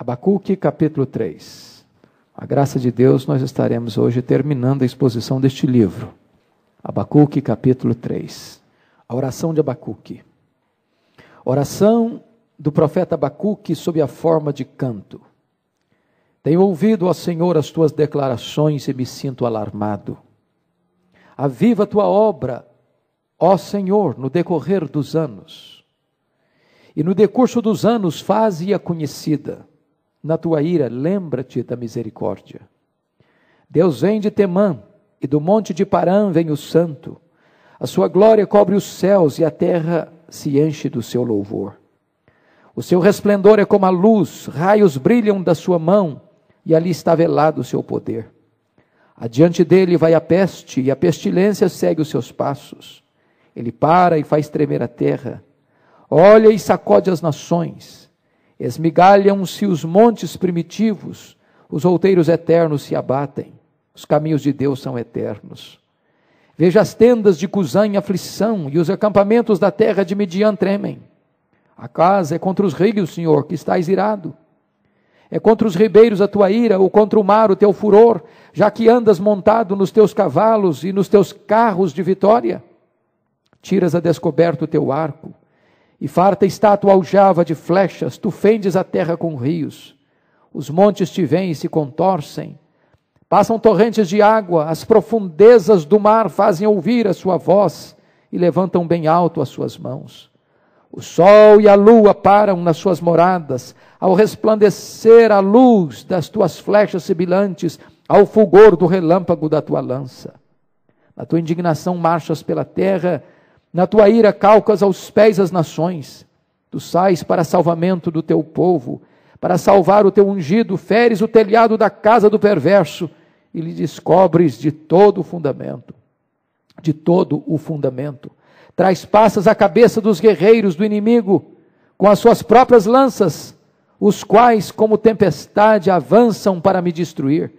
Abacuque, capítulo 3. A graça de Deus, nós estaremos hoje terminando a exposição deste livro. Abacuque, capítulo 3. A oração de Abacuque. Oração do profeta Abacuque sob a forma de canto. Tenho ouvido, ó Senhor, as tuas declarações e me sinto alarmado. Aviva a tua obra, ó Senhor, no decorrer dos anos. E no decurso dos anos, faze-a conhecida. Na tua ira, lembra-te da misericórdia. Deus vem de Temã, e do monte de Parã vem o santo. A sua glória cobre os céus, e a terra se enche do seu louvor. O seu resplendor é como a luz, raios brilham da sua mão e ali está velado o seu poder. Adiante dele vai a peste, e a pestilência segue os seus passos. Ele para e faz tremer a terra. Olha e sacode as nações. Esmigalham-se os montes primitivos, os outeiros eternos se abatem. Os caminhos de Deus são eternos. Veja as tendas de Cusã em aflição, e os acampamentos da terra de Midian tremem. A casa é contra os rios, Senhor, que estás irado. É contra os ribeiros a tua ira, ou contra o mar o teu furor, já que andas montado nos teus cavalos e nos teus carros de vitória? Tiras a descoberto o teu arco, e farta estátua aljava de flechas, tu fendes a terra com rios. Os montes te vêm e se contorcem, passam torrentes de água, as profundezas do mar fazem ouvir a sua voz e levantam bem alto as suas mãos. O sol e a lua param nas suas moradas, ao resplandecer a luz das tuas flechas sibilantes, ao fulgor do relâmpago da tua lança. Na tua indignação marchas pela terra, na tua ira calcas aos pés as nações. Tu sais para salvamento do teu povo, para salvar o teu ungido, feres o telhado da casa do perverso e lhe descobres de todo o fundamento. De todo o fundamento traz passas a cabeça dos guerreiros do inimigo com as suas próprias lanças, os quais, como tempestade, avançam para me destruir.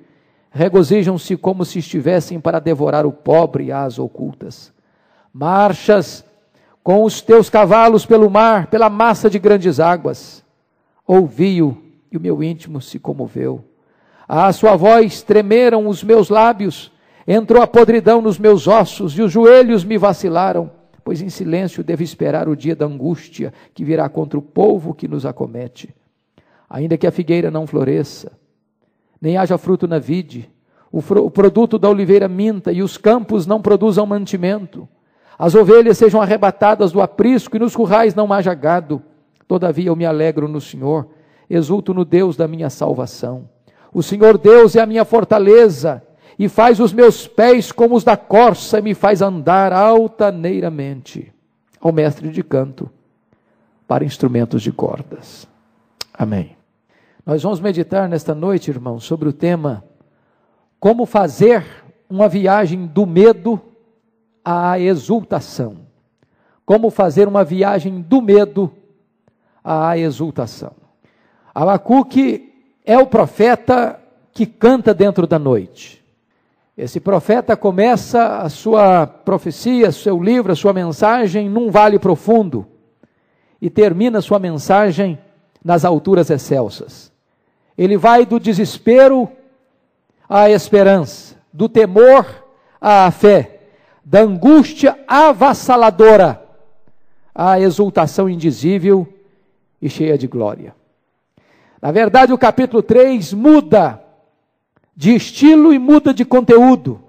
Regozijam-se como se estivessem para devorar o pobre às ocultas. Marchas com os teus cavalos pelo mar, pela massa de grandes águas. Ouvi-o e o meu íntimo se comoveu. À sua voz tremeram os meus lábios, entrou a podridão nos meus ossos e os joelhos me vacilaram pois em silêncio devo esperar o dia da angústia que virá contra o povo que nos acomete. Ainda que a figueira não floresça, nem haja fruto na vide, o, o produto da oliveira minta e os campos não produzam mantimento, as ovelhas sejam arrebatadas do aprisco e nos currais não haja gado, todavia eu me alegro no Senhor, exulto no Deus da minha salvação. O Senhor Deus é a minha fortaleza, e faz os meus pés como os da corça e me faz andar altaneiramente. Ao mestre de canto para instrumentos de cordas. Amém. Nós vamos meditar nesta noite, irmão, sobre o tema como fazer uma viagem do medo à exultação. Como fazer uma viagem do medo à exultação. Abacuque é o profeta que canta dentro da noite. Esse profeta começa a sua profecia, seu livro, a sua mensagem num vale profundo e termina sua mensagem nas alturas excelsas. Ele vai do desespero à esperança, do temor à fé, da angústia avassaladora à exultação indizível e cheia de glória. Na verdade, o capítulo 3 muda de estilo e muda de conteúdo.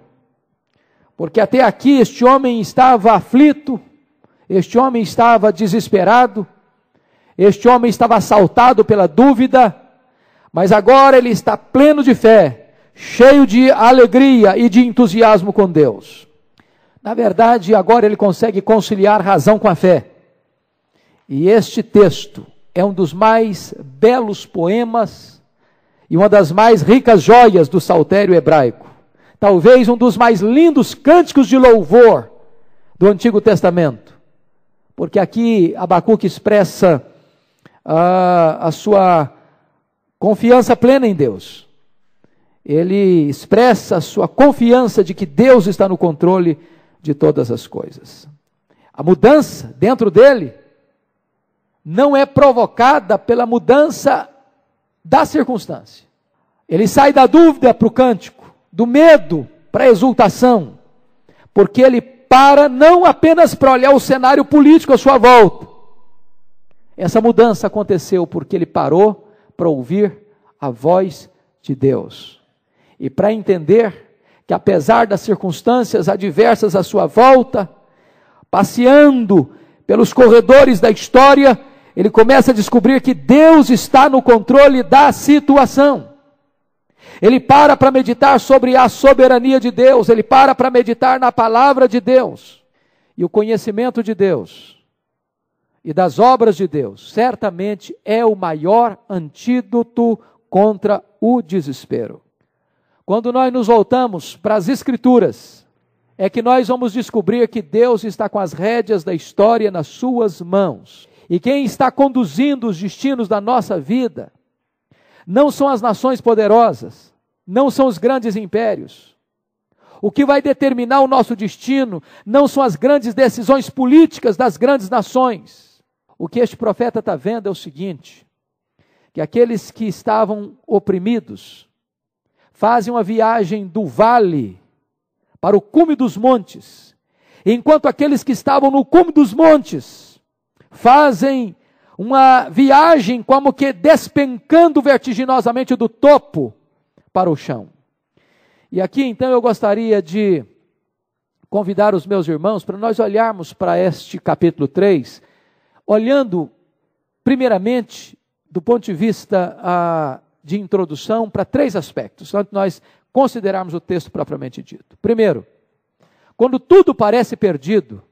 Porque até aqui este homem estava aflito, este homem estava desesperado, este homem estava assaltado pela dúvida, mas agora ele está pleno de fé, cheio de alegria e de entusiasmo com Deus. Na verdade, agora ele consegue conciliar razão com a fé. E este texto é um dos mais belos poemas e uma das mais ricas joias do saltério hebraico. Talvez um dos mais lindos cânticos de louvor do Antigo Testamento. Porque aqui Abacuque expressa uh, a sua confiança plena em Deus. Ele expressa a sua confiança de que Deus está no controle de todas as coisas. A mudança dentro dele não é provocada pela mudança da circunstância. Ele sai da dúvida para o cântico, do medo para a exultação, porque ele para não apenas para olhar o cenário político à sua volta. Essa mudança aconteceu porque ele parou para ouvir a voz de Deus e para entender que, apesar das circunstâncias adversas à sua volta, passeando pelos corredores da história, ele começa a descobrir que Deus está no controle da situação. Ele para para meditar sobre a soberania de Deus, ele para para meditar na palavra de Deus. E o conhecimento de Deus e das obras de Deus, certamente é o maior antídoto contra o desespero. Quando nós nos voltamos para as Escrituras, é que nós vamos descobrir que Deus está com as rédeas da história nas suas mãos. E quem está conduzindo os destinos da nossa vida não são as nações poderosas, não são os grandes impérios. O que vai determinar o nosso destino não são as grandes decisões políticas das grandes nações. O que este profeta está vendo é o seguinte: que aqueles que estavam oprimidos fazem uma viagem do vale para o cume dos montes, enquanto aqueles que estavam no cume dos montes fazem uma viagem como que despencando vertiginosamente do topo para o chão. E aqui então eu gostaria de convidar os meus irmãos para nós olharmos para este capítulo 3, olhando primeiramente do ponto de vista ah, de introdução para três aspectos, antes nós considerarmos o texto propriamente dito. Primeiro, quando tudo parece perdido,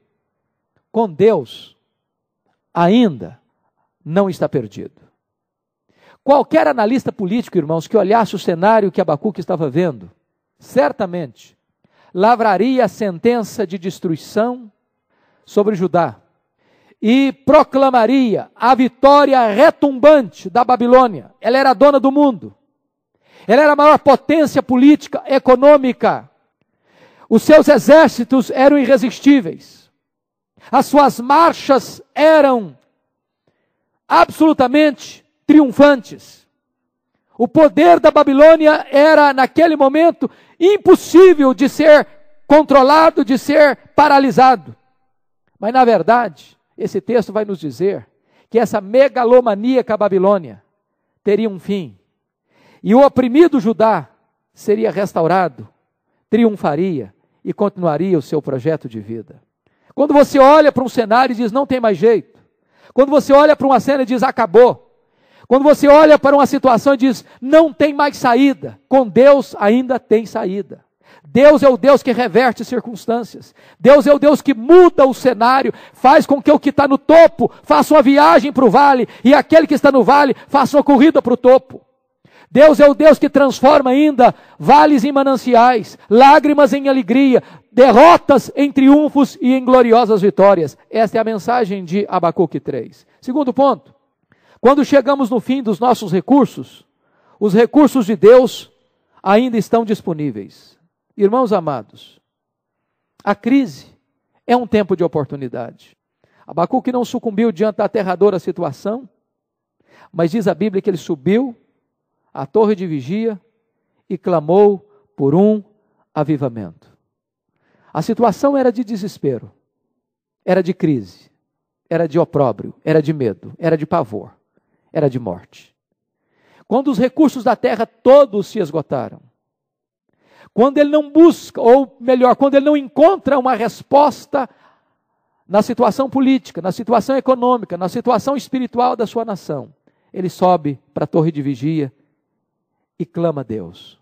com Deus ainda não está perdido. Qualquer analista político, irmãos, que olhasse o cenário que Abacuque estava vendo, certamente lavraria a sentença de destruição sobre Judá e proclamaria a vitória retumbante da Babilônia. Ela era dona do mundo. Ela era a maior potência política, econômica. Os seus exércitos eram irresistíveis. As suas marchas eram absolutamente triunfantes. O poder da Babilônia era, naquele momento, impossível de ser controlado, de ser paralisado. Mas, na verdade, esse texto vai nos dizer que essa megalomaníaca Babilônia teria um fim. E o oprimido Judá seria restaurado, triunfaria e continuaria o seu projeto de vida. Quando você olha para um cenário e diz não tem mais jeito, quando você olha para uma cena e diz acabou. Quando você olha para uma situação e diz não tem mais saída, com Deus ainda tem saída. Deus é o Deus que reverte circunstâncias. Deus é o Deus que muda o cenário, faz com que o que está no topo faça uma viagem para o vale e aquele que está no vale faça uma corrida para o topo. Deus é o Deus que transforma ainda vales em mananciais, lágrimas em alegria, derrotas em triunfos e em gloriosas vitórias. Esta é a mensagem de Abacuque 3. Segundo ponto, quando chegamos no fim dos nossos recursos, os recursos de Deus ainda estão disponíveis. Irmãos amados, a crise é um tempo de oportunidade. Abacuque não sucumbiu diante da aterradora situação, mas diz a Bíblia que ele subiu à torre de vigia e clamou por um avivamento. A situação era de desespero, era de crise, era de opróbrio, era de medo, era de pavor, era de morte. Quando os recursos da terra todos se esgotaram, quando ele não busca, ou melhor, quando ele não encontra uma resposta na situação política, na situação econômica, na situação espiritual da sua nação, ele sobe para a torre de vigia e clama a Deus.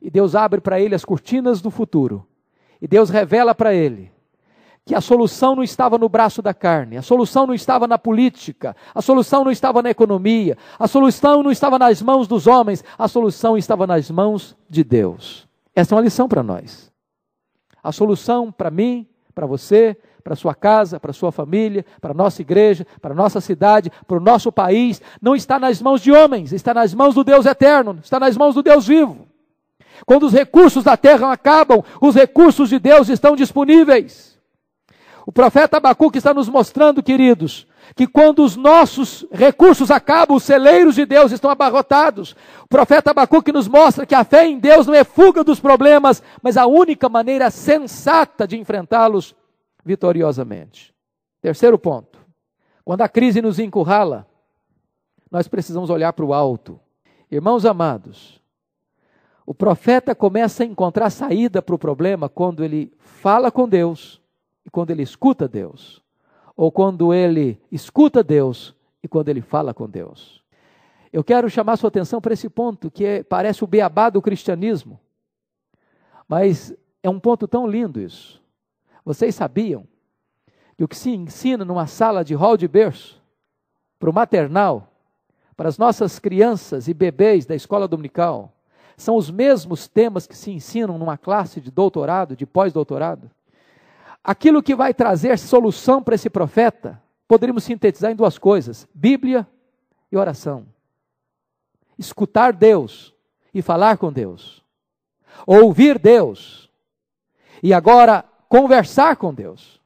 E Deus abre para ele as cortinas do futuro. E Deus revela para ele que a solução não estava no braço da carne, a solução não estava na política, a solução não estava na economia, a solução não estava nas mãos dos homens, a solução estava nas mãos de Deus. Essa é uma lição para nós. A solução para mim, para você, para sua casa, para sua família, para nossa igreja, para nossa cidade, para o nosso país, não está nas mãos de homens, está nas mãos do Deus eterno, está nas mãos do Deus vivo. Quando os recursos da terra acabam, os recursos de Deus estão disponíveis. O profeta Abacuque está nos mostrando, queridos, que quando os nossos recursos acabam, os celeiros de Deus estão abarrotados. O profeta Abacuque nos mostra que a fé em Deus não é fuga dos problemas, mas a única maneira sensata de enfrentá-los vitoriosamente. Terceiro ponto. Quando a crise nos encurrala, nós precisamos olhar para o alto. Irmãos amados, o profeta começa a encontrar saída para o problema quando ele fala com Deus e quando ele escuta Deus ou quando ele escuta Deus e quando ele fala com Deus. Eu quero chamar sua atenção para esse ponto que é, parece o beabá do cristianismo, mas é um ponto tão lindo isso. Vocês sabiam que o que se ensina numa sala de hall de berço, para o maternal, para as nossas crianças e bebês da escola dominical, são os mesmos temas que se ensinam numa classe de doutorado, de pós-doutorado? Aquilo que vai trazer solução para esse profeta, poderíamos sintetizar em duas coisas: Bíblia e oração. Escutar Deus e falar com Deus. Ouvir Deus e agora conversar com Deus.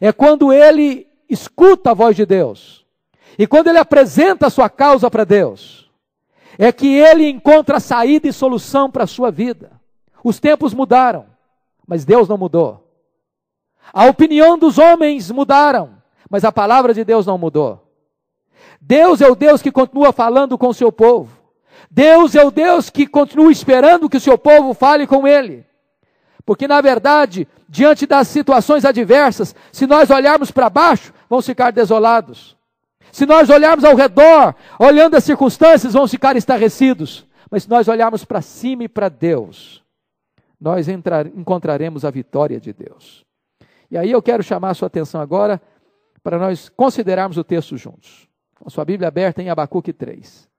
É quando ele escuta a voz de Deus e quando ele apresenta a sua causa para Deus, é que ele encontra saída e solução para a sua vida. Os tempos mudaram, mas Deus não mudou. A opinião dos homens mudaram, mas a palavra de Deus não mudou. Deus é o Deus que continua falando com o seu povo. Deus é o Deus que continua esperando que o seu povo fale com ele. Porque, na verdade, diante das situações adversas, se nós olharmos para baixo, vamos ficar desolados. Se nós olharmos ao redor, olhando as circunstâncias, vamos ficar estarrecidos. Mas se nós olharmos para cima e para Deus, nós entrar, encontraremos a vitória de Deus. E aí eu quero chamar a sua atenção agora para nós considerarmos o texto juntos. Com sua Bíblia aberta em Abacuque 3.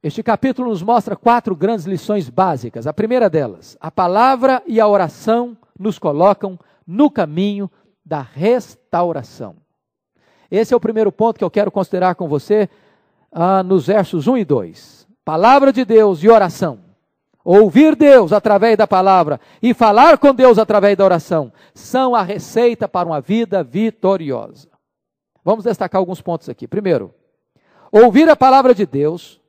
Este capítulo nos mostra quatro grandes lições básicas. A primeira delas, a palavra e a oração nos colocam no caminho da restauração. Esse é o primeiro ponto que eu quero considerar com você ah, nos versos 1 e 2. Palavra de Deus e oração ouvir Deus através da palavra e falar com Deus através da oração são a receita para uma vida vitoriosa. Vamos destacar alguns pontos aqui. Primeiro, ouvir a palavra de Deus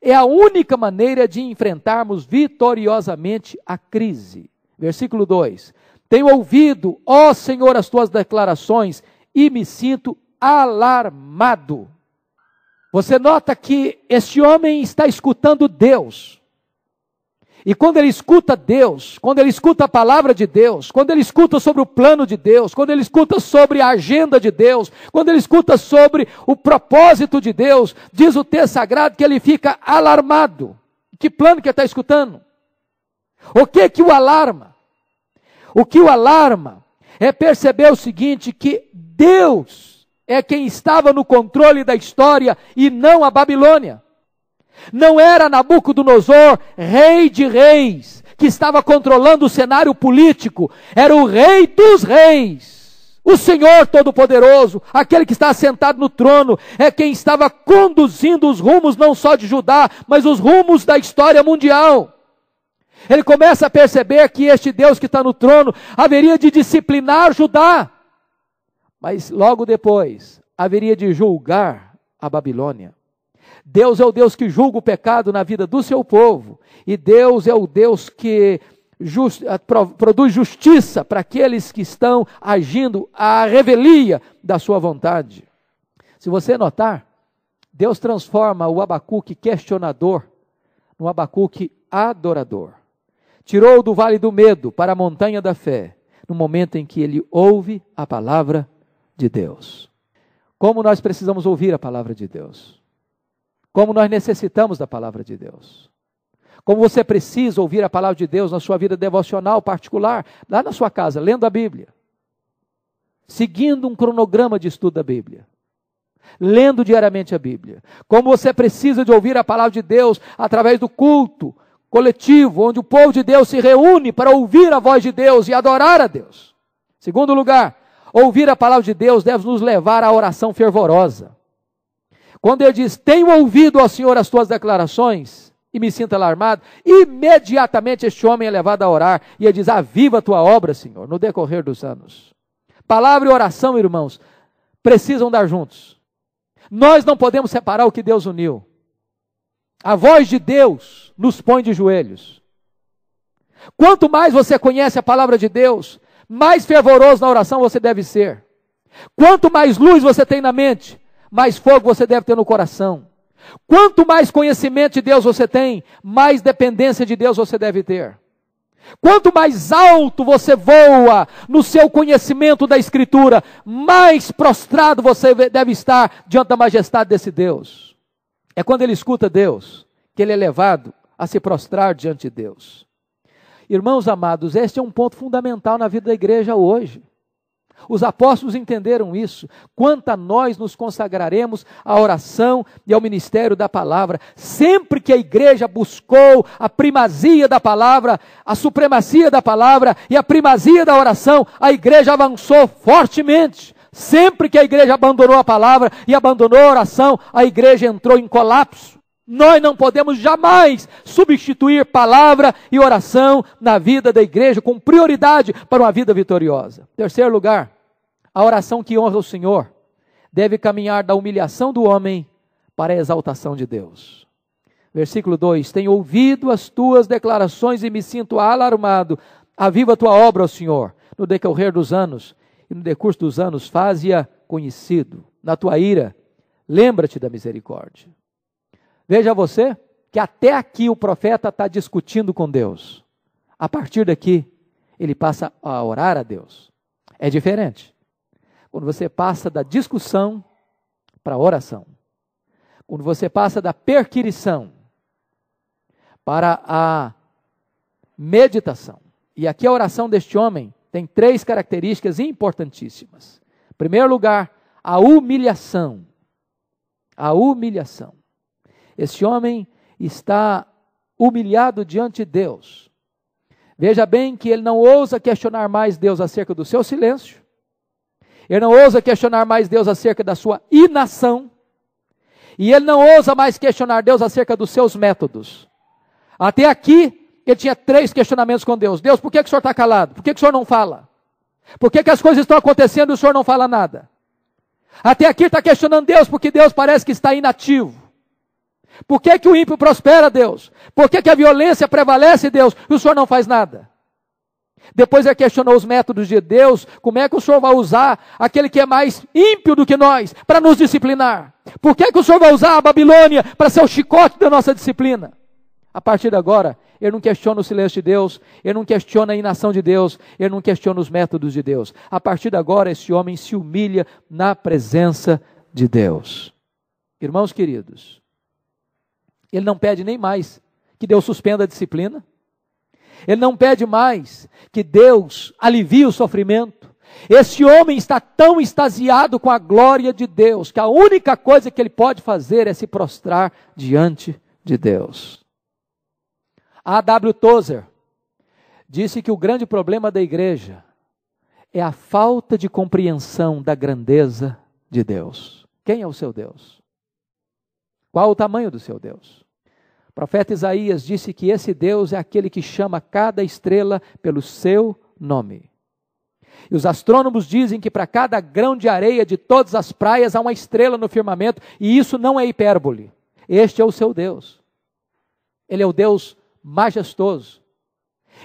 é a única maneira de enfrentarmos vitoriosamente a crise. Versículo 2: Tenho ouvido, ó Senhor, as tuas declarações e me sinto alarmado. Você nota que este homem está escutando Deus. E quando ele escuta Deus, quando ele escuta a palavra de Deus, quando ele escuta sobre o plano de Deus, quando ele escuta sobre a agenda de Deus, quando ele escuta sobre o propósito de Deus, diz o texto sagrado que ele fica alarmado. Que plano que ele está escutando? O que que o alarma? O que o alarma é perceber o seguinte: que Deus é quem estava no controle da história e não a Babilônia. Não era Nabucodonosor, rei de reis, que estava controlando o cenário político, era o rei dos reis. O Senhor Todo-Poderoso, aquele que está sentado no trono, é quem estava conduzindo os rumos não só de Judá, mas os rumos da história mundial. Ele começa a perceber que este Deus que está no trono haveria de disciplinar Judá, mas logo depois haveria de julgar a Babilônia. Deus é o Deus que julga o pecado na vida do seu povo. E Deus é o Deus que just, eh, produz justiça para aqueles que estão agindo à revelia da sua vontade. Se você notar, Deus transforma o Abacuque questionador no Abacuque adorador. Tirou do vale do medo para a montanha da fé, no momento em que ele ouve a palavra de Deus. Como nós precisamos ouvir a palavra de Deus? Como nós necessitamos da palavra de Deus. Como você precisa ouvir a palavra de Deus na sua vida devocional particular, lá na sua casa, lendo a Bíblia. Seguindo um cronograma de estudo da Bíblia. Lendo diariamente a Bíblia. Como você precisa de ouvir a palavra de Deus através do culto coletivo, onde o povo de Deus se reúne para ouvir a voz de Deus e adorar a Deus. Segundo lugar, ouvir a palavra de Deus deve nos levar à oração fervorosa. Quando ele diz, tenho ouvido, ao Senhor, as tuas declarações, e me sinto alarmado, imediatamente este homem é levado a orar, e ele diz, aviva a tua obra, Senhor, no decorrer dos anos. Palavra e oração, irmãos, precisam dar juntos. Nós não podemos separar o que Deus uniu. A voz de Deus nos põe de joelhos. Quanto mais você conhece a palavra de Deus, mais fervoroso na oração você deve ser. Quanto mais luz você tem na mente, mais fogo você deve ter no coração. Quanto mais conhecimento de Deus você tem, mais dependência de Deus você deve ter. Quanto mais alto você voa no seu conhecimento da Escritura, mais prostrado você deve estar diante da majestade desse Deus. É quando ele escuta Deus que ele é levado a se prostrar diante de Deus. Irmãos amados, este é um ponto fundamental na vida da igreja hoje. Os apóstolos entenderam isso. Quanto a nós nos consagraremos à oração e ao ministério da palavra, sempre que a igreja buscou a primazia da palavra, a supremacia da palavra e a primazia da oração, a igreja avançou fortemente. Sempre que a igreja abandonou a palavra e abandonou a oração, a igreja entrou em colapso. Nós não podemos jamais substituir palavra e oração na vida da igreja com prioridade para uma vida vitoriosa. Terceiro lugar, a oração que honra o Senhor deve caminhar da humilhação do homem para a exaltação de Deus. Versículo 2: Tenho ouvido as tuas declarações e me sinto alarmado. Aviva a tua obra, ó Senhor, no decorrer dos anos e no decurso dos anos, faze-a conhecido. Na tua ira, lembra-te da misericórdia. Veja você que até aqui o profeta está discutindo com Deus. A partir daqui, ele passa a orar a Deus. É diferente. Quando você passa da discussão para a oração. Quando você passa da perquirição para a meditação. E aqui a oração deste homem tem três características importantíssimas. Em primeiro lugar, a humilhação. A humilhação. Esse homem está humilhado diante de Deus. Veja bem que ele não ousa questionar mais Deus acerca do seu silêncio. Ele não ousa questionar mais Deus acerca da sua inação. E ele não ousa mais questionar Deus acerca dos seus métodos. Até aqui, ele tinha três questionamentos com Deus. Deus, por que, que o senhor está calado? Por que, que o senhor não fala? Por que, que as coisas estão acontecendo e o senhor não fala nada? Até aqui está questionando Deus, porque Deus parece que está inativo. Por que, que o ímpio prospera, Deus? Por que, que a violência prevalece, Deus, e o Senhor não faz nada? Depois ele questionou os métodos de Deus, como é que o Senhor vai usar aquele que é mais ímpio do que nós para nos disciplinar? Por que, que o Senhor vai usar a Babilônia para ser o chicote da nossa disciplina? A partir de agora, ele não questiona o silêncio de Deus, ele não questiona a inação de Deus, ele não questiona os métodos de Deus. A partir de agora, esse homem se humilha na presença de Deus. Irmãos queridos, ele não pede nem mais que Deus suspenda a disciplina. Ele não pede mais que Deus alivie o sofrimento. Esse homem está tão extasiado com a glória de Deus que a única coisa que ele pode fazer é se prostrar diante de Deus. A W. Tozer disse que o grande problema da igreja é a falta de compreensão da grandeza de Deus. Quem é o seu Deus? Qual o tamanho do seu Deus? O profeta Isaías disse que esse Deus é aquele que chama cada estrela pelo seu nome. E os astrônomos dizem que para cada grão de areia de todas as praias há uma estrela no firmamento, e isso não é hipérbole. Este é o seu Deus. Ele é o Deus majestoso.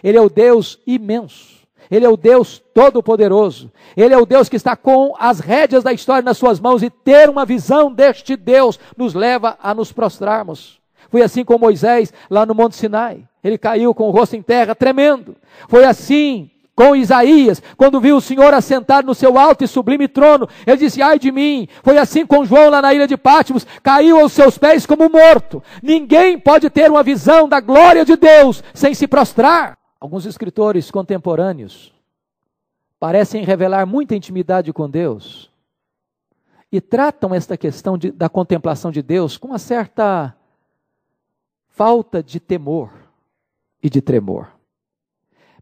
Ele é o Deus imenso. Ele é o Deus todo-poderoso. Ele é o Deus que está com as rédeas da história nas suas mãos e ter uma visão deste Deus nos leva a nos prostrarmos. Foi assim com Moisés lá no Monte Sinai. Ele caiu com o rosto em terra, tremendo. Foi assim com Isaías, quando viu o Senhor assentado no seu alto e sublime trono, ele disse: Ai de mim. Foi assim com João lá na ilha de Pátimos, caiu aos seus pés como morto. Ninguém pode ter uma visão da glória de Deus sem se prostrar. Alguns escritores contemporâneos parecem revelar muita intimidade com Deus e tratam esta questão de, da contemplação de Deus com uma certa falta de temor e de tremor.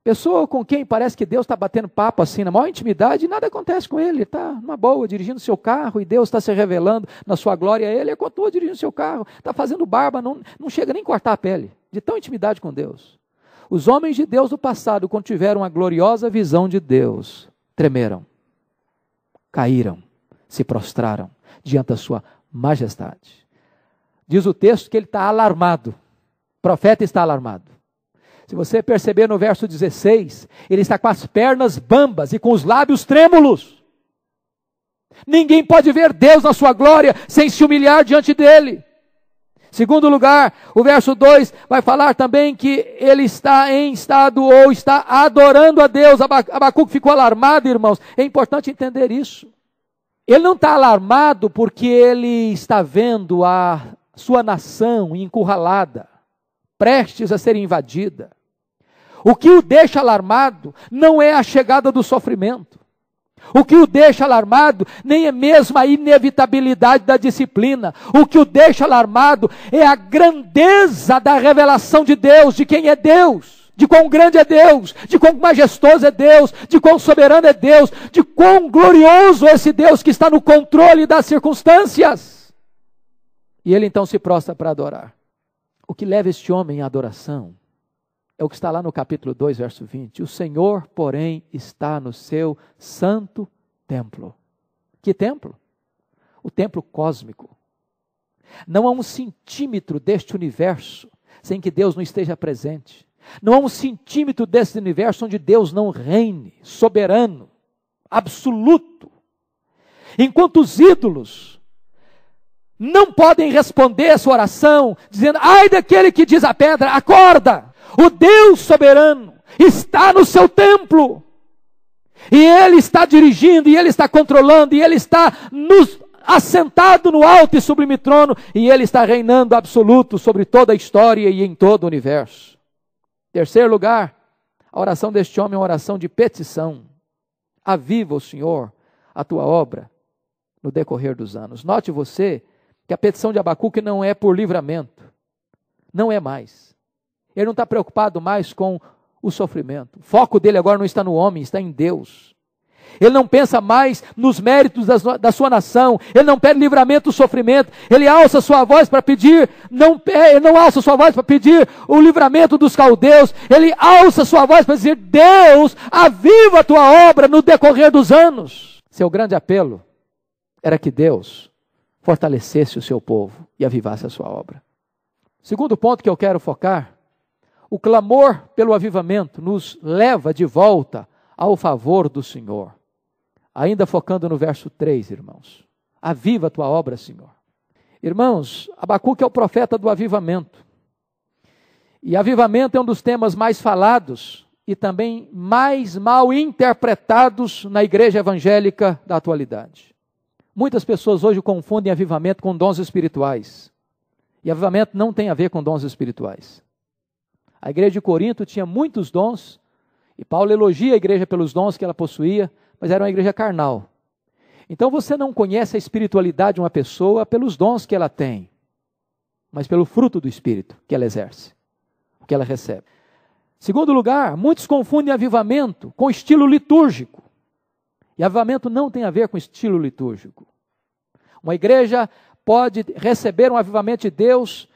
Pessoa com quem parece que Deus está batendo papo assim, na maior intimidade, e nada acontece com ele. Está numa boa, dirigindo seu carro, e Deus está se revelando na sua glória a ele. Ele continua dirigindo seu carro, está fazendo barba, não, não chega nem a cortar a pele, de tão intimidade com Deus. Os homens de Deus do passado, quando tiveram a gloriosa visão de Deus, tremeram, caíram, se prostraram diante da sua majestade. Diz o texto que ele está alarmado. O profeta está alarmado. Se você perceber no verso 16, ele está com as pernas bambas e com os lábios trêmulos. Ninguém pode ver Deus na sua glória sem se humilhar diante dele. Segundo lugar, o verso 2 vai falar também que ele está em estado ou está adorando a Deus. Abacuque ficou alarmado, irmãos. É importante entender isso. Ele não está alarmado porque ele está vendo a sua nação encurralada, prestes a ser invadida. O que o deixa alarmado não é a chegada do sofrimento. O que o deixa alarmado nem é mesmo a inevitabilidade da disciplina. O que o deixa alarmado é a grandeza da revelação de Deus, de quem é Deus, de quão grande é Deus, de quão majestoso é Deus, de quão soberano é Deus, de quão glorioso é esse Deus que está no controle das circunstâncias. E ele então se prostra para adorar. O que leva este homem à adoração é o que está lá no capítulo 2, verso 20. O Senhor, porém, está no seu santo templo. Que templo? O templo cósmico. Não há um centímetro deste universo sem que Deus não esteja presente. Não há um centímetro desse universo onde Deus não reine, soberano, absoluto. Enquanto os ídolos não podem responder a sua oração, dizendo: ai daquele que diz a pedra, acorda. O Deus soberano está no seu templo. E Ele está dirigindo, e Ele está controlando, e Ele está nos, assentado no alto e sublime trono, e Ele está reinando absoluto sobre toda a história e em todo o universo. Terceiro lugar, a oração deste homem é uma oração de petição. Aviva o Senhor a tua obra no decorrer dos anos. Note você que a petição de Abacuque não é por livramento. Não é mais. Ele não está preocupado mais com o sofrimento. O foco dele agora não está no homem, está em Deus. Ele não pensa mais nos méritos da sua nação. Ele não pede livramento do sofrimento. Ele alça sua voz para pedir, não, ele não alça sua voz para pedir o livramento dos caldeus. Ele alça sua voz para dizer: Deus, aviva a tua obra no decorrer dos anos. Seu grande apelo era que Deus fortalecesse o seu povo e avivasse a sua obra. Segundo ponto que eu quero focar o clamor pelo avivamento nos leva de volta ao favor do Senhor. Ainda focando no verso 3, irmãos. Aviva a tua obra, Senhor. Irmãos, Abacuque é o profeta do avivamento. E avivamento é um dos temas mais falados e também mais mal interpretados na igreja evangélica da atualidade. Muitas pessoas hoje confundem avivamento com dons espirituais. E avivamento não tem a ver com dons espirituais. A igreja de Corinto tinha muitos dons, e Paulo elogia a igreja pelos dons que ela possuía, mas era uma igreja carnal. Então você não conhece a espiritualidade de uma pessoa pelos dons que ela tem, mas pelo fruto do espírito que ela exerce, o que ela recebe. Segundo lugar, muitos confundem avivamento com estilo litúrgico. E avivamento não tem a ver com estilo litúrgico. Uma igreja pode receber um avivamento de Deus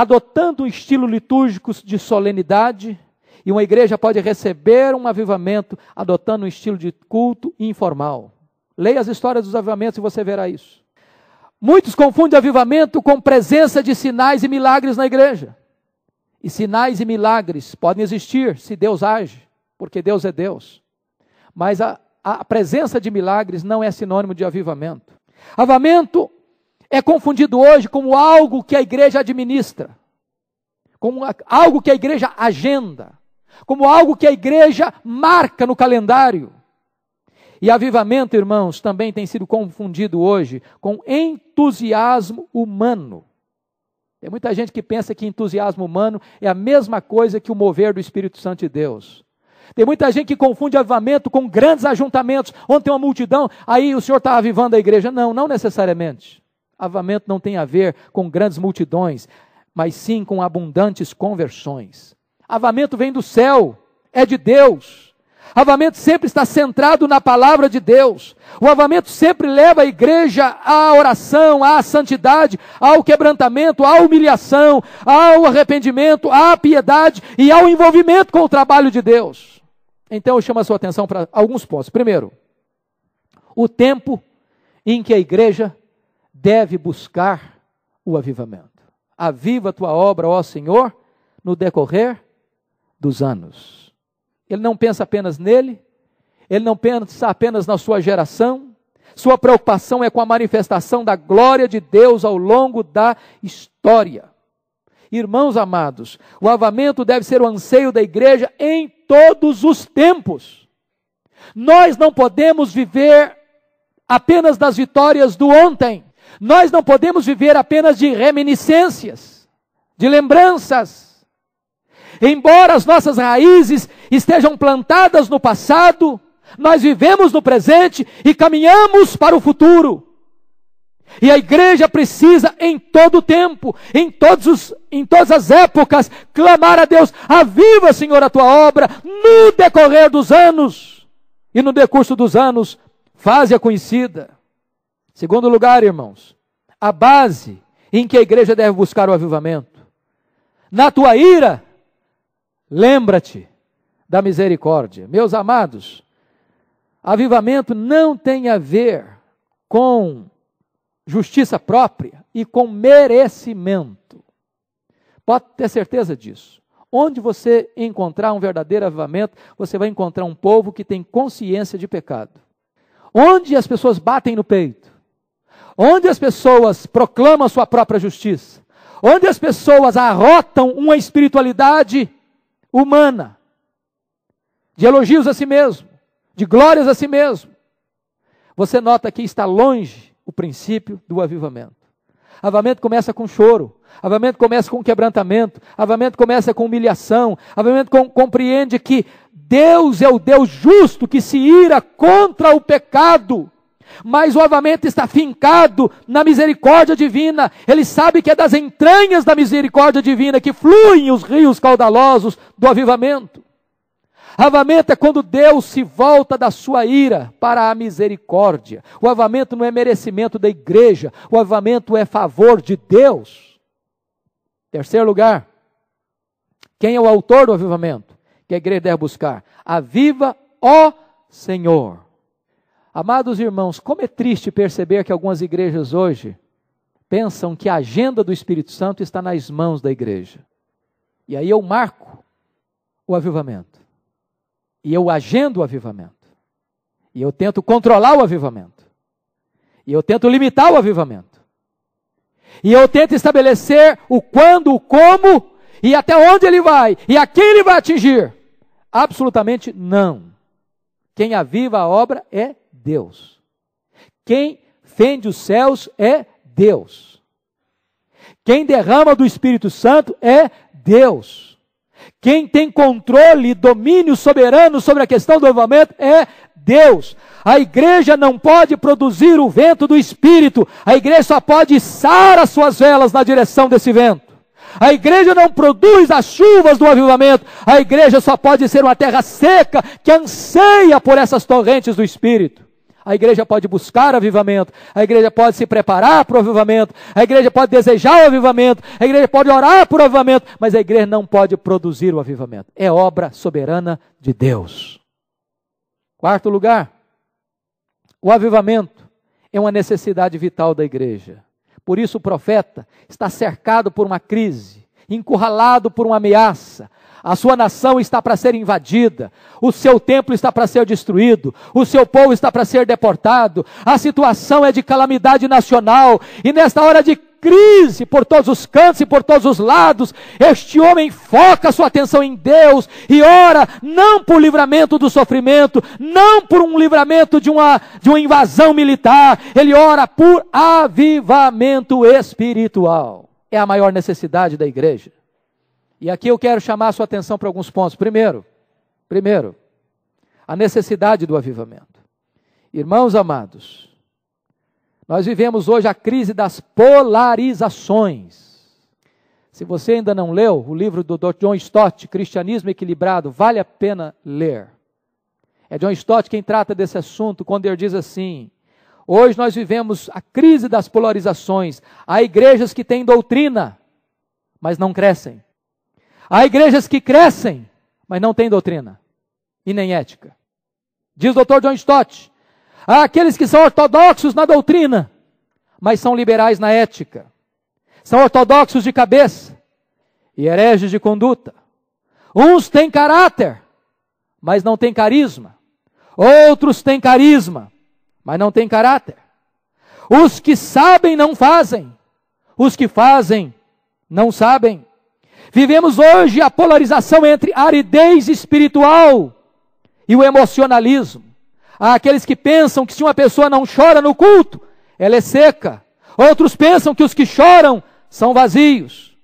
adotando um estilo litúrgico de solenidade, e uma igreja pode receber um avivamento adotando um estilo de culto informal. Leia as histórias dos avivamentos e você verá isso. Muitos confundem avivamento com presença de sinais e milagres na igreja. E sinais e milagres podem existir se Deus age, porque Deus é Deus. Mas a, a presença de milagres não é sinônimo de avivamento. Avivamento é confundido hoje como algo que a igreja administra, como algo que a igreja agenda, como algo que a igreja marca no calendário. E avivamento, irmãos, também tem sido confundido hoje com entusiasmo humano. Tem muita gente que pensa que entusiasmo humano é a mesma coisa que o mover do Espírito Santo de Deus. Tem muita gente que confunde avivamento com grandes ajuntamentos, onde tem uma multidão, aí o Senhor está avivando a igreja. Não, não necessariamente. Avamento não tem a ver com grandes multidões, mas sim com abundantes conversões. Avamento vem do céu, é de Deus. Avamento sempre está centrado na palavra de Deus. O avamento sempre leva a igreja à oração, à santidade, ao quebrantamento, à humilhação, ao arrependimento, à piedade e ao envolvimento com o trabalho de Deus. Então eu chamo a sua atenção para alguns pontos. Primeiro, o tempo em que a igreja deve buscar o avivamento. Aviva a tua obra, ó Senhor, no decorrer dos anos. Ele não pensa apenas nele, ele não pensa apenas na sua geração, sua preocupação é com a manifestação da glória de Deus ao longo da história. Irmãos amados, o avamento deve ser o anseio da igreja em todos os tempos. Nós não podemos viver apenas das vitórias do ontem. Nós não podemos viver apenas de reminiscências, de lembranças. Embora as nossas raízes estejam plantadas no passado, nós vivemos no presente e caminhamos para o futuro. E a igreja precisa, em todo o tempo, em, todos os, em todas as épocas, clamar a Deus: aviva, Senhor, a tua obra no decorrer dos anos. E no decurso dos anos, faze-a conhecida. Segundo lugar, irmãos, a base em que a igreja deve buscar o avivamento. Na tua ira, lembra-te da misericórdia. Meus amados, Avivamento não tem a ver com justiça própria e com merecimento. Pode ter certeza disso. Onde você encontrar um verdadeiro avivamento, você vai encontrar um povo que tem consciência de pecado. Onde as pessoas batem no peito, onde as pessoas proclamam sua própria justiça, onde as pessoas arrotam uma espiritualidade humana, de elogios a si mesmo, de glórias a si mesmo. Você nota que está longe o princípio do avivamento. Avivamento começa com choro, avivamento começa com quebrantamento, avivamento começa com humilhação, avivamento com, compreende que Deus é o Deus justo que se ira contra o pecado. Mas o avivamento está fincado na misericórdia divina. Ele sabe que é das entranhas da misericórdia divina que fluem os rios caudalosos do avivamento. Avamento é quando Deus se volta da sua ira para a misericórdia. O avamento não é merecimento da igreja, o avamento é favor de Deus. Terceiro lugar, quem é o autor do avivamento? Que a igreja deve buscar. Aviva, ó Senhor. Amados irmãos, como é triste perceber que algumas igrejas hoje pensam que a agenda do Espírito Santo está nas mãos da igreja. E aí eu marco o avivamento. E eu agendo o avivamento. E eu tento controlar o avivamento. E eu tento limitar o avivamento. E eu tento estabelecer o quando, o como e até onde ele vai e a quem ele vai atingir. Absolutamente não. Quem aviva a obra é Deus. Quem fende os céus é Deus. Quem derrama do Espírito Santo é Deus. Quem tem controle e domínio soberano sobre a questão do avivamento é Deus. A igreja não pode produzir o vento do Espírito, a igreja só pode içar as suas velas na direção desse vento. A igreja não produz as chuvas do avivamento, a igreja só pode ser uma terra seca que anseia por essas torrentes do Espírito. A igreja pode buscar avivamento, a igreja pode se preparar para o avivamento, a igreja pode desejar o avivamento, a igreja pode orar por avivamento, mas a igreja não pode produzir o avivamento. É obra soberana de Deus. Quarto lugar, o avivamento é uma necessidade vital da igreja. Por isso o profeta está cercado por uma crise, encurralado por uma ameaça, a sua nação está para ser invadida, o seu templo está para ser destruído, o seu povo está para ser deportado, a situação é de calamidade nacional, e nesta hora de crise por todos os cantos e por todos os lados, este homem foca sua atenção em Deus e ora não por livramento do sofrimento, não por um livramento de uma, de uma invasão militar, ele ora por avivamento espiritual. É a maior necessidade da igreja. E aqui eu quero chamar a sua atenção para alguns pontos. Primeiro, primeiro, a necessidade do avivamento. Irmãos amados, nós vivemos hoje a crise das polarizações. Se você ainda não leu o livro do Dr. John Stott, Cristianismo Equilibrado, vale a pena ler. É John Stott quem trata desse assunto quando ele diz assim: Hoje nós vivemos a crise das polarizações. Há igrejas que têm doutrina, mas não crescem. Há igrejas que crescem, mas não têm doutrina e nem ética. Diz o Dr. John Stott: Há aqueles que são ortodoxos na doutrina, mas são liberais na ética. São ortodoxos de cabeça e hereges de conduta. Uns têm caráter, mas não têm carisma. Outros têm carisma, mas não têm caráter. Os que sabem não fazem. Os que fazem não sabem. Vivemos hoje a polarização entre aridez espiritual e o emocionalismo. Há aqueles que pensam que se uma pessoa não chora no culto, ela é seca. Outros pensam que os que choram são vazios.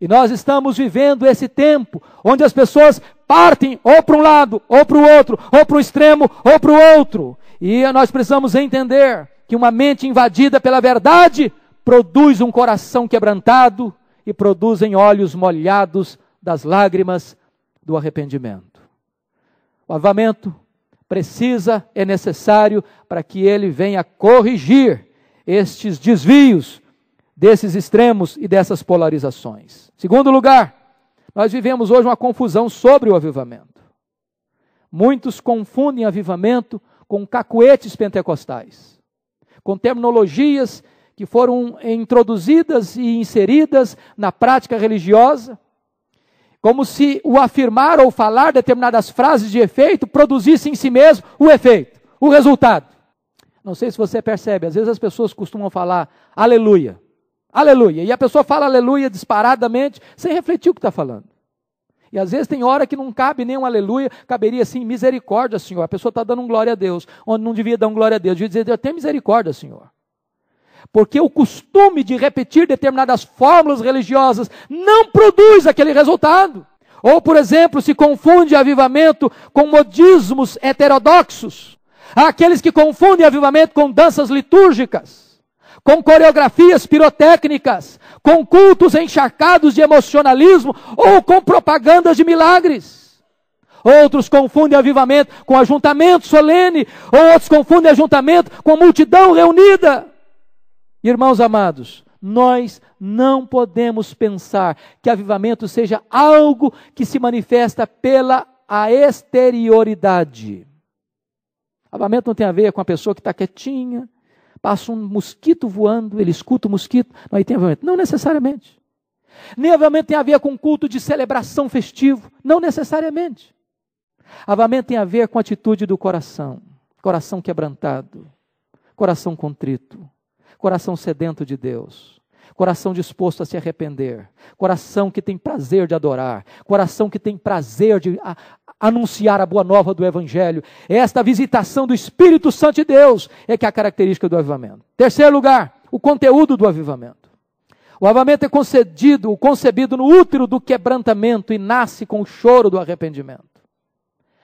E nós estamos vivendo esse tempo onde as pessoas partem ou para um lado, ou para o outro, ou para um extremo, ou para o outro. E nós precisamos entender que uma mente invadida pela verdade produz um coração quebrantado e produzem olhos molhados das lágrimas do arrependimento. O avamento precisa, é necessário para que ele venha corrigir estes desvios desses extremos e dessas polarizações. Segundo lugar, nós vivemos hoje uma confusão sobre o avivamento. Muitos confundem avivamento com cacuetes pentecostais, com terminologias que foram introduzidas e inseridas na prática religiosa, como se o afirmar ou falar determinadas frases de efeito produzisse em si mesmo o efeito, o resultado. Não sei se você percebe, às vezes as pessoas costumam falar aleluia, aleluia, e a pessoa fala aleluia disparadamente, sem refletir o que está falando. E às vezes tem hora que não cabe nem um aleluia, caberia assim, misericórdia, Senhor. A pessoa está dando um glória a Deus, onde não devia dar um glória a Deus, devia dizer, tem misericórdia, Senhor. Porque o costume de repetir determinadas fórmulas religiosas não produz aquele resultado. Ou, por exemplo, se confunde avivamento com modismos heterodoxos. Há aqueles que confundem avivamento com danças litúrgicas, com coreografias pirotécnicas, com cultos encharcados de emocionalismo ou com propagandas de milagres. Outros confundem avivamento com ajuntamento solene, ou outros confundem ajuntamento com multidão reunida. Irmãos amados, nós não podemos pensar que avivamento seja algo que se manifesta pela a exterioridade. Avivamento não tem a ver com a pessoa que está quietinha, passa um mosquito voando, ele escuta o mosquito, não aí tem avivamento. Não necessariamente. Nem avivamento tem a ver com culto de celebração festivo, não necessariamente. Avivamento tem a ver com a atitude do coração, coração quebrantado, coração contrito coração sedento de Deus, coração disposto a se arrepender, coração que tem prazer de adorar, coração que tem prazer de a, anunciar a boa nova do Evangelho. Esta visitação do Espírito Santo de Deus é que é a característica do avivamento. Terceiro lugar, o conteúdo do avivamento. O avivamento é concedido, concebido no útero do quebrantamento e nasce com o choro do arrependimento.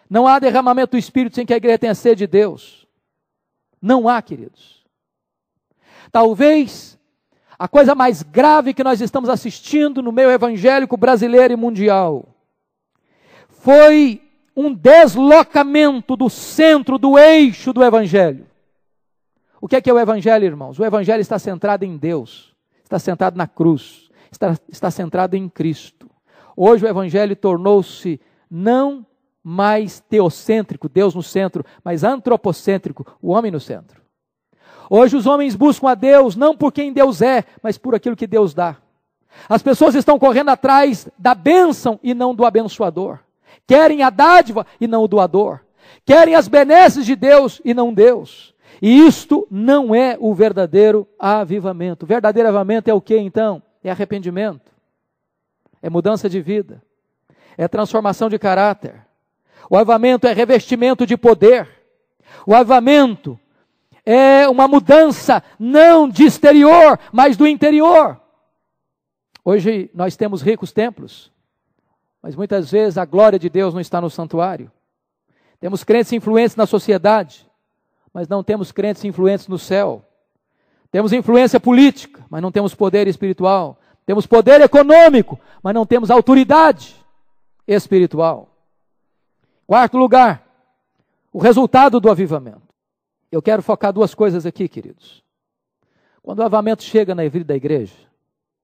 Não há derramamento do Espírito sem que a igreja tenha sede de Deus. Não há, queridos. Talvez a coisa mais grave que nós estamos assistindo no meio evangélico brasileiro e mundial foi um deslocamento do centro, do eixo do evangelho. O que é, que é o evangelho, irmãos? O evangelho está centrado em Deus, está centrado na cruz, está, está centrado em Cristo. Hoje o evangelho tornou-se não mais teocêntrico, Deus no centro, mas antropocêntrico, o homem no centro. Hoje os homens buscam a Deus não por quem Deus é, mas por aquilo que Deus dá. As pessoas estão correndo atrás da bênção e não do abençoador. Querem a dádiva e não o doador. Querem as benesses de Deus e não Deus. E isto não é o verdadeiro avivamento. O verdadeiro avivamento é o que então? É arrependimento. É mudança de vida. É transformação de caráter. O avivamento é revestimento de poder. O avivamento é uma mudança não de exterior, mas do interior. Hoje nós temos ricos templos, mas muitas vezes a glória de Deus não está no santuário. Temos crentes influentes na sociedade, mas não temos crentes influentes no céu. Temos influência política, mas não temos poder espiritual. Temos poder econômico, mas não temos autoridade espiritual. Quarto lugar, o resultado do avivamento. Eu quero focar duas coisas aqui, queridos. Quando o avamento chega na vida da igreja,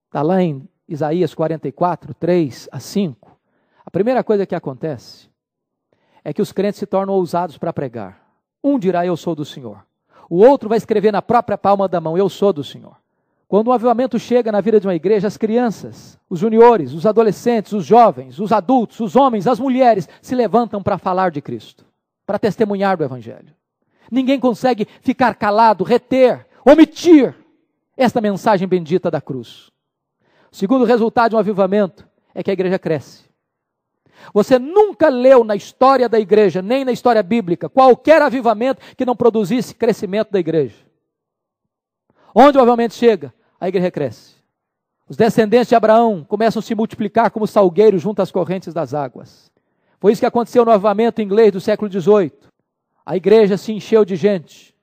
está lá em Isaías 44, 3 a 5, a primeira coisa que acontece é que os crentes se tornam ousados para pregar. Um dirá: Eu sou do Senhor. O outro vai escrever na própria palma da mão: Eu sou do Senhor. Quando o avivamento chega na vida de uma igreja, as crianças, os juniores, os adolescentes, os jovens, os adultos, os homens, as mulheres se levantam para falar de Cristo, para testemunhar do Evangelho. Ninguém consegue ficar calado, reter, omitir esta mensagem bendita da cruz. O segundo resultado de um avivamento é que a igreja cresce. Você nunca leu na história da igreja, nem na história bíblica, qualquer avivamento que não produzisse crescimento da igreja. Onde o avivamento chega, a igreja cresce. Os descendentes de Abraão começam a se multiplicar como salgueiros junto às correntes das águas. Foi isso que aconteceu no avivamento inglês do século XVIII. A igreja se encheu de gente.